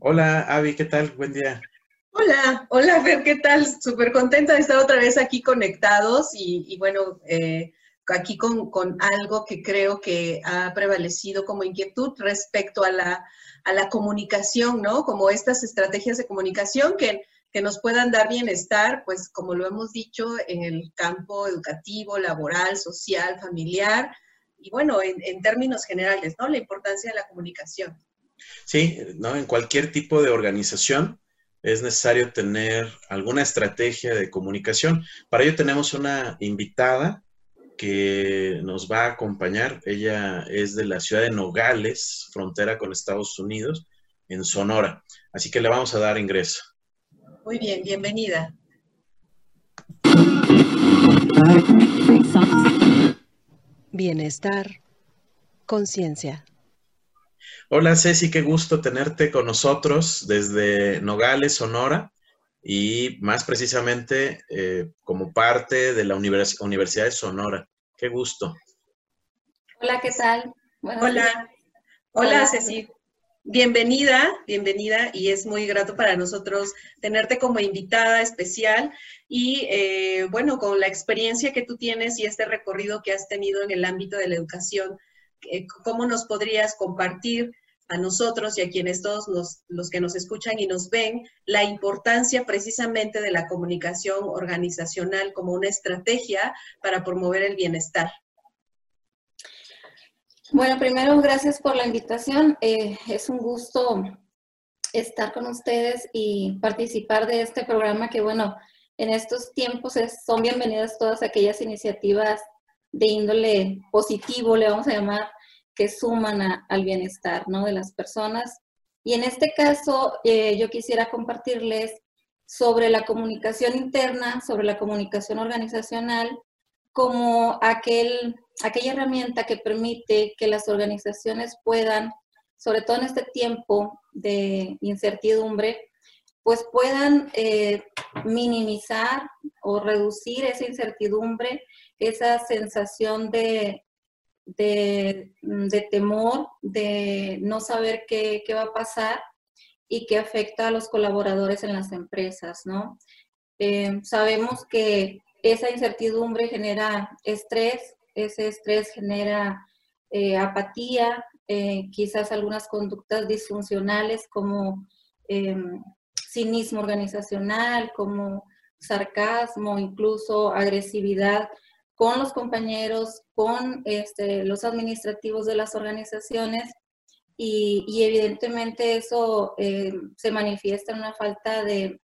Hola, Avi, ¿qué tal? Buen día. Hola, hola, Fer, ¿qué tal? Súper contenta de estar otra vez aquí conectados y, bueno, eh, aquí con, algo que creo que ha prevalecido como inquietud respecto a la, a la comunicación, ¿no? Como estas estrategias de comunicación que, que nos puedan dar bienestar, pues como lo hemos dicho, en el campo educativo, laboral, social, familiar y bueno, en, en términos generales, ¿no? La importancia de la comunicación. Sí, ¿no? En cualquier tipo de organización es necesario tener alguna estrategia de comunicación. Para ello tenemos una invitada que nos va a acompañar. Ella es de la ciudad de Nogales, frontera con Estados Unidos, en Sonora. Así que le vamos a dar ingreso. Muy bien, bienvenida. Bienestar, conciencia. Hola Ceci, qué gusto tenerte con nosotros desde Nogales, Sonora, y más precisamente eh, como parte de la Universidad de Sonora. Qué gusto. Hola, ¿qué tal? Hola. Hola, Ceci. Bienvenida, bienvenida, y es muy grato para nosotros tenerte como invitada especial y eh, bueno, con la experiencia que tú tienes y este recorrido que has tenido en el ámbito de la educación ¿cómo nos podrías compartir a nosotros y a quienes todos los, que nos escuchan y nos ven la importancia precisamente de la comunicación organizacional como una estrategia para promover el bienestar? Bueno, primero, gracias por la invitación. Eh, es un gusto estar con ustedes y participar de este programa que, bueno, en estos tiempos son bienvenidas todas aquellas iniciativas de índole positivo, le vamos a llamar, que suman al bienestar ¿no? de las personas. Y en este caso, eh, yo quisiera compartirles sobre la comunicación interna, sobre la comunicación organizacional, como aquel, aquella herramienta que permite que las organizaciones puedan, sobre todo en este tiempo de incertidumbre, pues puedan eh, minimizar o reducir esa incertidumbre esa sensación de, de, temor, de no saber qué, va a pasar y que afecta a los colaboradores en las empresas, ¿no? Eh, sabemos que esa incertidumbre genera estrés, ese estrés genera eh, apatía, quizás algunas conductas disfuncionales como em, cinismo organizacional, como sarcasmo, incluso agresividad con los compañeros, con este, los administrativos de las organizaciones y, evidentemente eso eh, se manifiesta en una falta de,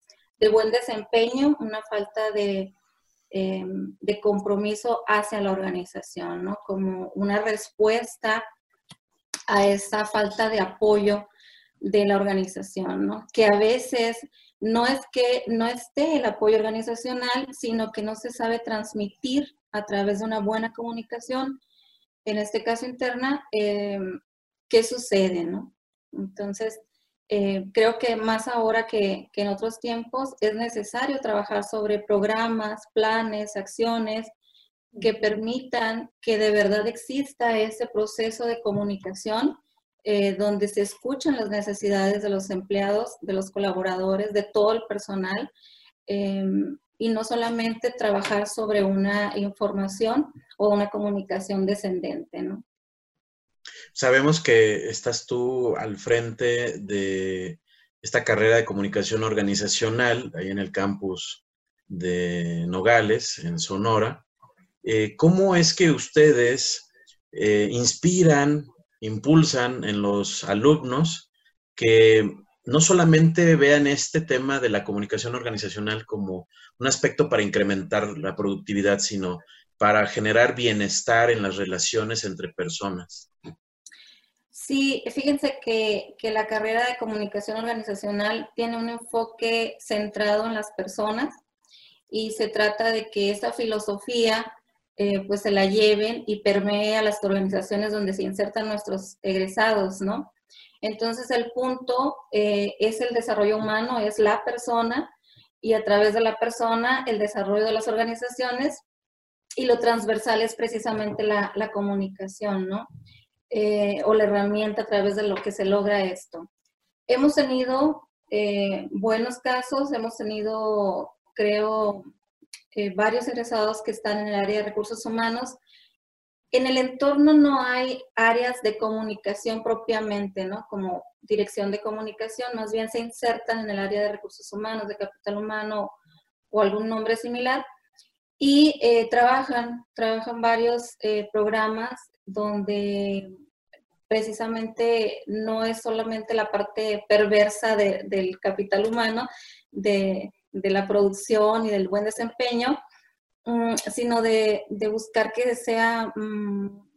buen desempeño, una falta de, em, compromiso hacia la organización. Como una respuesta a esa falta de apoyo de la organización, ¿no? Que a veces no es que no esté el apoyo organizacional, sino que no se sabe transmitir a través de una buena comunicación, en este caso interna, eh, qué sucede, ¿no? Entonces, eh, creo que más ahora que, en otros tiempos es necesario trabajar sobre programas, planes, acciones que permitan que de verdad exista ese proceso de comunicación eh, donde se escuchan las necesidades de los empleados, de los colaboradores, de todo el personal, y no solamente trabajar sobre una información o una comunicación descendente, ¿no? Sabemos que estás tú al frente de esta carrera de comunicación organizacional ahí en el campus de Nogales, en Sonora. Eh, ¿Cómo es que ustedes eh, inspiran, impulsan en los alumnos que no solamente vean este tema de la comunicación organizacional como un aspecto para incrementar la productividad, sino para generar bienestar en las relaciones entre personas. Sí, fíjense que, la carrera de comunicación organizacional tiene un enfoque centrado en las personas y se trata de que esa filosofía eh, pues se la lleven y permee a las organizaciones donde se insertan nuestros egresados, ¿no? Entonces el punto eh, es el desarrollo humano, es la persona y a través de la persona el desarrollo de las organizaciones y lo transversal es precisamente la, comunicación, ¿no? Eh, o la herramienta a través de lo que se logra esto. hemos tenido buenos casos, hemos tenido, creo, eh, varios egresados que están en el área de recursos humanos. En el entorno no hay áreas de comunicación propiamente, ¿no? Como dirección de comunicación, más bien se insertan en el área de recursos humanos, de capital humano o algún nombre similar y eh, trabajan, trabajan varios eh, programas donde precisamente no es solamente la parte perversa del capital humano, de, la producción y del buen desempeño, mm, sino de, buscar que sea mm,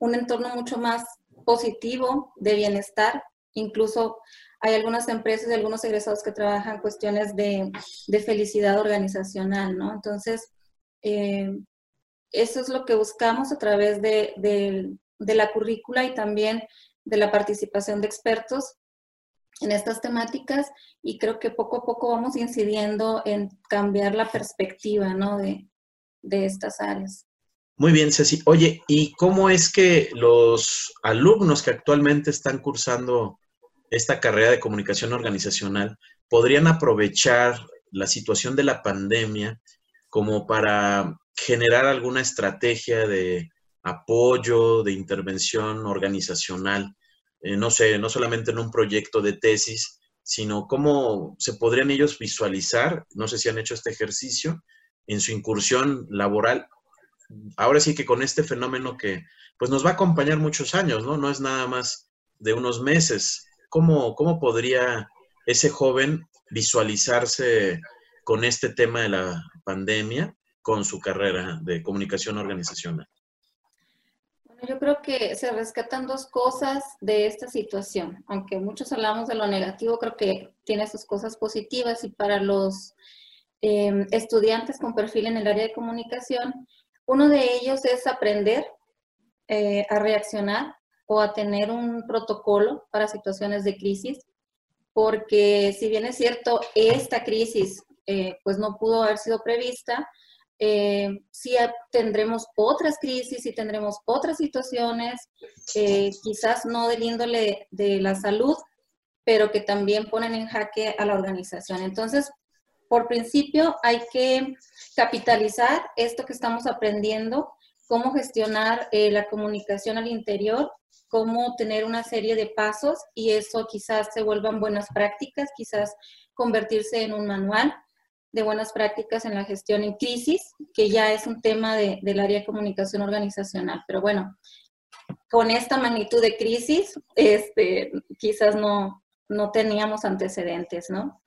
un entorno mucho más positivo, de bienestar. Incluso hay algunas empresas y algunos egresados que trabajan cuestiones de, de felicidad organizacional, ¿no? Entonces, eh, eso es lo que buscamos a través de, la currícula y también de la participación de expertos en estas temáticas y creo que poco a poco vamos incidiendo en cambiar la perspectiva de, de estas áreas. Muy bien, Ceci. Oye, ¿y cómo es que los alumnos que actualmente están cursando esta carrera de comunicación organizacional podrían aprovechar la situación de la pandemia como para generar alguna estrategia de apoyo, de intervención organizacional, eh, no sé, no solamente en un proyecto de tesis, sino cómo se podrían ellos visualizar, no sé si han hecho este ejercicio, en su incursión laboral. Ahora sí que con este fenómeno que pues nos va a acompañar muchos años, ¿no? No es nada más de unos meses. ¿Cómo, cómo podría ese joven visualizarse con este tema de la pandemia con su carrera de comunicación organizacional? Yo creo que se rescatan dos cosas de esta situación. Aunque muchos hablamos de lo negativo, creo que tiene sus cosas positivas y para los em, estudiantes con perfil en el área de comunicación, uno de ellos es aprender eh, a reaccionar o a tener un protocolo para situaciones de crisis, porque si bien es cierto, esta crisis eh, pues no pudo haber sido prevista. Eh, sí tendremos otras crisis y tendremos otras situaciones, eh, quizás no del índole de la salud, pero que también ponen en jaque a la organización. Entonces, por principio, hay que capitalizar esto que estamos aprendiendo, cómo gestionar la comunicación al interior, cómo tener una serie de pasos y eso quizás se vuelvan buenas prácticas, quizás convertirse en un manual de buenas prácticas en la gestión en crisis, que ya es un tema del área de comunicación organizacional. Pero bueno, con esta magnitud de crisis, este, quizás no, no teníamos antecedentes, ¿no?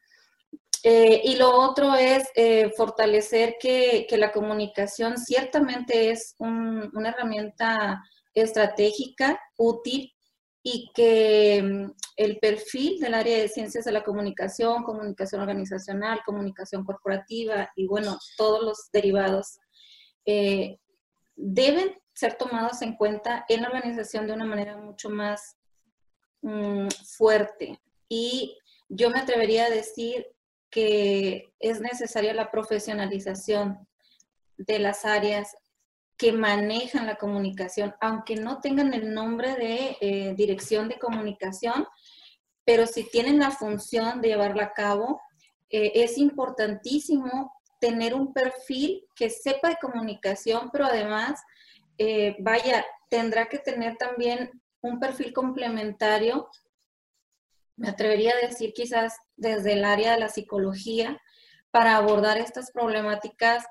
Eh, y lo otro es eh, fortalecer que, que, la comunicación ciertamente es una herramienta estratégica, útil, y que mm, el perfil del área de ciencias de la comunicación, comunicación organizacional, comunicación corporativa y bueno, todos los derivados eh, deben ser tomados en cuenta en la organización de una manera mucho más mm, fuerte. Y yo me atrevería a decir que es necesaria la profesionalización de las áreas que manejan la comunicación, aunque no tengan el nombre de eh, dirección de comunicación, pero si tienen la función de llevarla a cabo, eh, es importantísimo tener un perfil que sepa de comunicación, pero además, eh, vaya, tendrá que tener también un perfil complementario, me atrevería a decir quizás desde el área de la psicología, para abordar estas problemáticas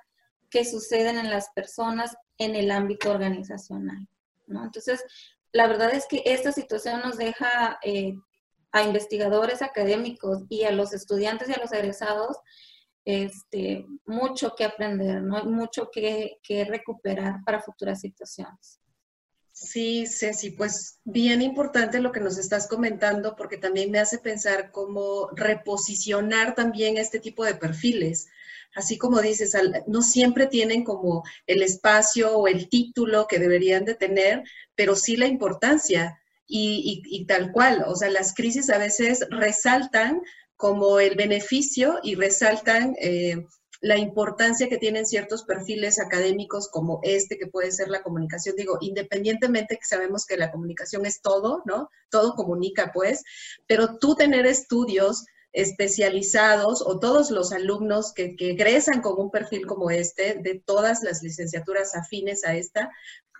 que suceden en las personas en el ámbito organizacional. ¿no? Entonces, la verdad es que esta situación nos deja eh, a investigadores académicos y a los estudiantes y a los egresados este, mucho que aprender, ¿no? mucho que, que recuperar para futuras situaciones. Sí, Ceci, pues bien importante lo que nos estás comentando porque también me hace pensar cómo reposicionar también este tipo de perfiles así como dices, no siempre tienen como el espacio o el título que deberían de tener, pero sí la importancia y, tal cual. O sea, las crisis a veces resaltan como el beneficio y resaltan eh, la importancia que tienen ciertos perfiles académicos como este, que puede ser la comunicación, digo, independientemente que sabemos que la comunicación es todo, ¿no? Todo comunica, pues, pero tú tener estudios especializados o todos los alumnos que, egresan con un perfil como este, de todas las licenciaturas afines a esta,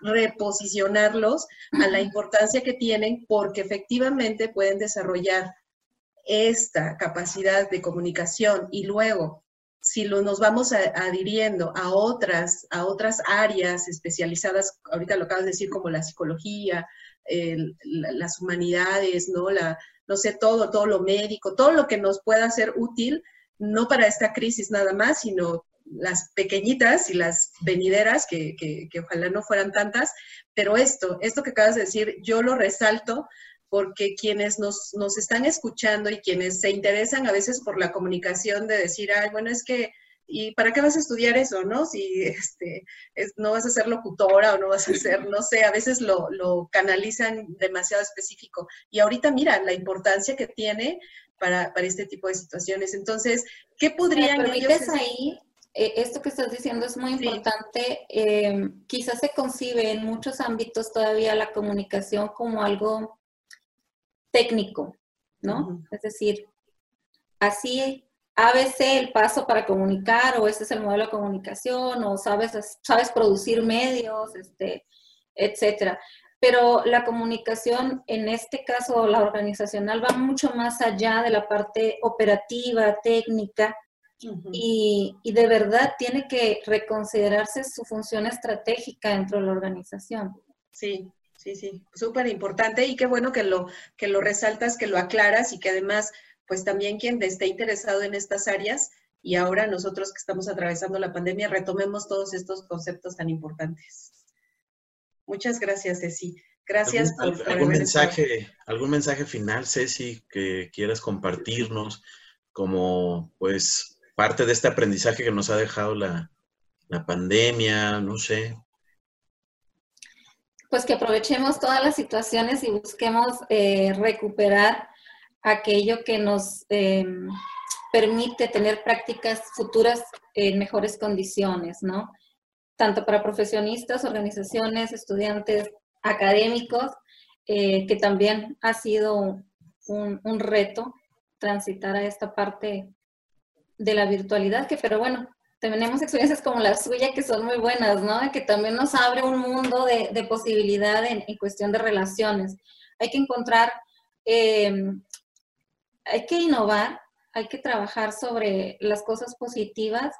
reposicionarlos a la importancia que tienen porque efectivamente pueden desarrollar esta capacidad de comunicación y luego si nos vamos adhiriendo a otras, a otras áreas especializadas, ahorita lo acabas de decir, como la psicología, las humanidades, ¿no? La, no sé, todo, todo lo médico, todo lo que nos pueda ser útil, no para esta crisis nada más, sino las pequeñitas y las venideras, que, que, que, ojalá no fueran tantas, pero esto, esto que acabas de decir, yo lo resalto porque quienes nos, nos, están escuchando y quienes se interesan a veces por la comunicación de decir, ay, bueno, es que, ¿y para qué vas a estudiar eso, no? Si este, no vas a ser locutora o no vas a ser, no sé, a veces lo, lo canalizan demasiado específico. Y ahorita mira la importancia que tiene para, para este tipo de situaciones. Entonces, ¿qué podrían ellos... ahí? Eh, esto que estás diciendo es muy importante. Eh, quizás se concibe en muchos ámbitos todavía la comunicación como algo técnico, ¿no? Es decir, así ABC el paso para comunicar o este es el modelo de comunicación o sabes, sabes producir medios, este, etcétera. Pero la comunicación, en este caso la organizacional, va mucho más allá de la parte operativa, técnica, y, y, de verdad tiene que reconsiderarse su función estratégica dentro de la organización. Sí, Sí, sí, súper importante y qué bueno que lo, que lo resaltas, que lo aclaras y que además, pues también quien esté interesado en estas áreas y ahora nosotros que estamos atravesando la pandemia, retomemos todos estos conceptos tan importantes. Muchas gracias, Ceci. Gracias por, algún mensaje, algún mensaje final, Ceci, que quieras compartirnos como pues parte de este aprendizaje que nos ha dejado la, la pandemia, no sé, pues que aprovechemos todas las situaciones y busquemos eh, recuperar aquello que nos em, permite tener prácticas futuras en mejores condiciones, ¿no? Tanto para profesionistas, organizaciones, estudiantes, académicos, eh, que también ha sido un, un reto transitar a esta parte de la virtualidad, que pero bueno, tenemos experiencias como la suya que son muy buenas, ¿no? Que también nos abre un mundo de, de posibilidad en, cuestión de relaciones. Hay que encontrar, eh, hay que innovar, hay que trabajar sobre las cosas positivas,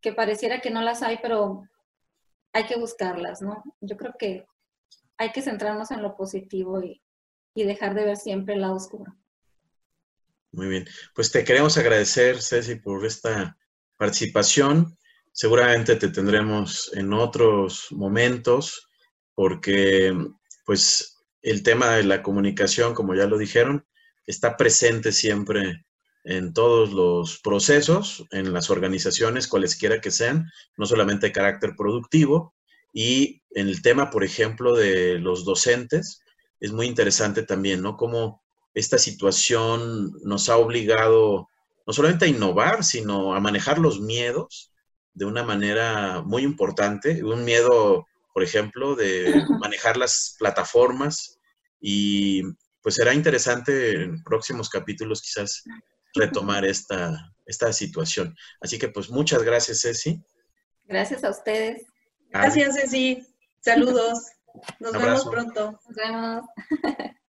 que pareciera que no las hay, pero hay que buscarlas, ¿no? Yo creo que hay que centrarnos en lo positivo y, dejar de ver siempre el lado oscuro. Muy bien. Pues te queremos agradecer, Ceci, por esta participación. Seguramente te tendremos en otros momentos porque pues el tema de la comunicación, como ya lo dijeron, está presente siempre en todos los procesos, en las organizaciones, cualesquiera que sean, no solamente de carácter productivo. Y en el tema, por ejemplo, de los docentes, es muy interesante también, ¿no? Cómo esta situación nos ha obligado no solamente a innovar, sino a manejar los miedos de una manera muy importante. Un miedo, por ejemplo, de manejar las plataformas y pues será interesante en próximos capítulos quizás retomar esta, esta situación. Así que pues muchas gracias, Ceci. Gracias a ustedes. Gracias, Ceci. Saludos. Nos vemos pronto. Nos vemos.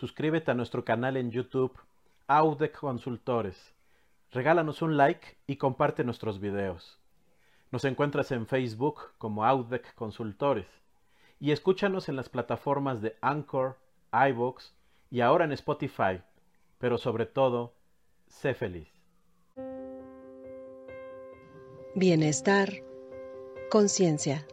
suscríbete a nuestro canal en YouTube, Audec Consultores. Regálanos un like y comparte nuestros videos. Nos encuentras en Facebook como Audec Consultores y escúchanos en las plataformas de Anchor, iVoox y ahora en Spotify. Pero sobre todo, sé feliz. Bienestar, conciencia.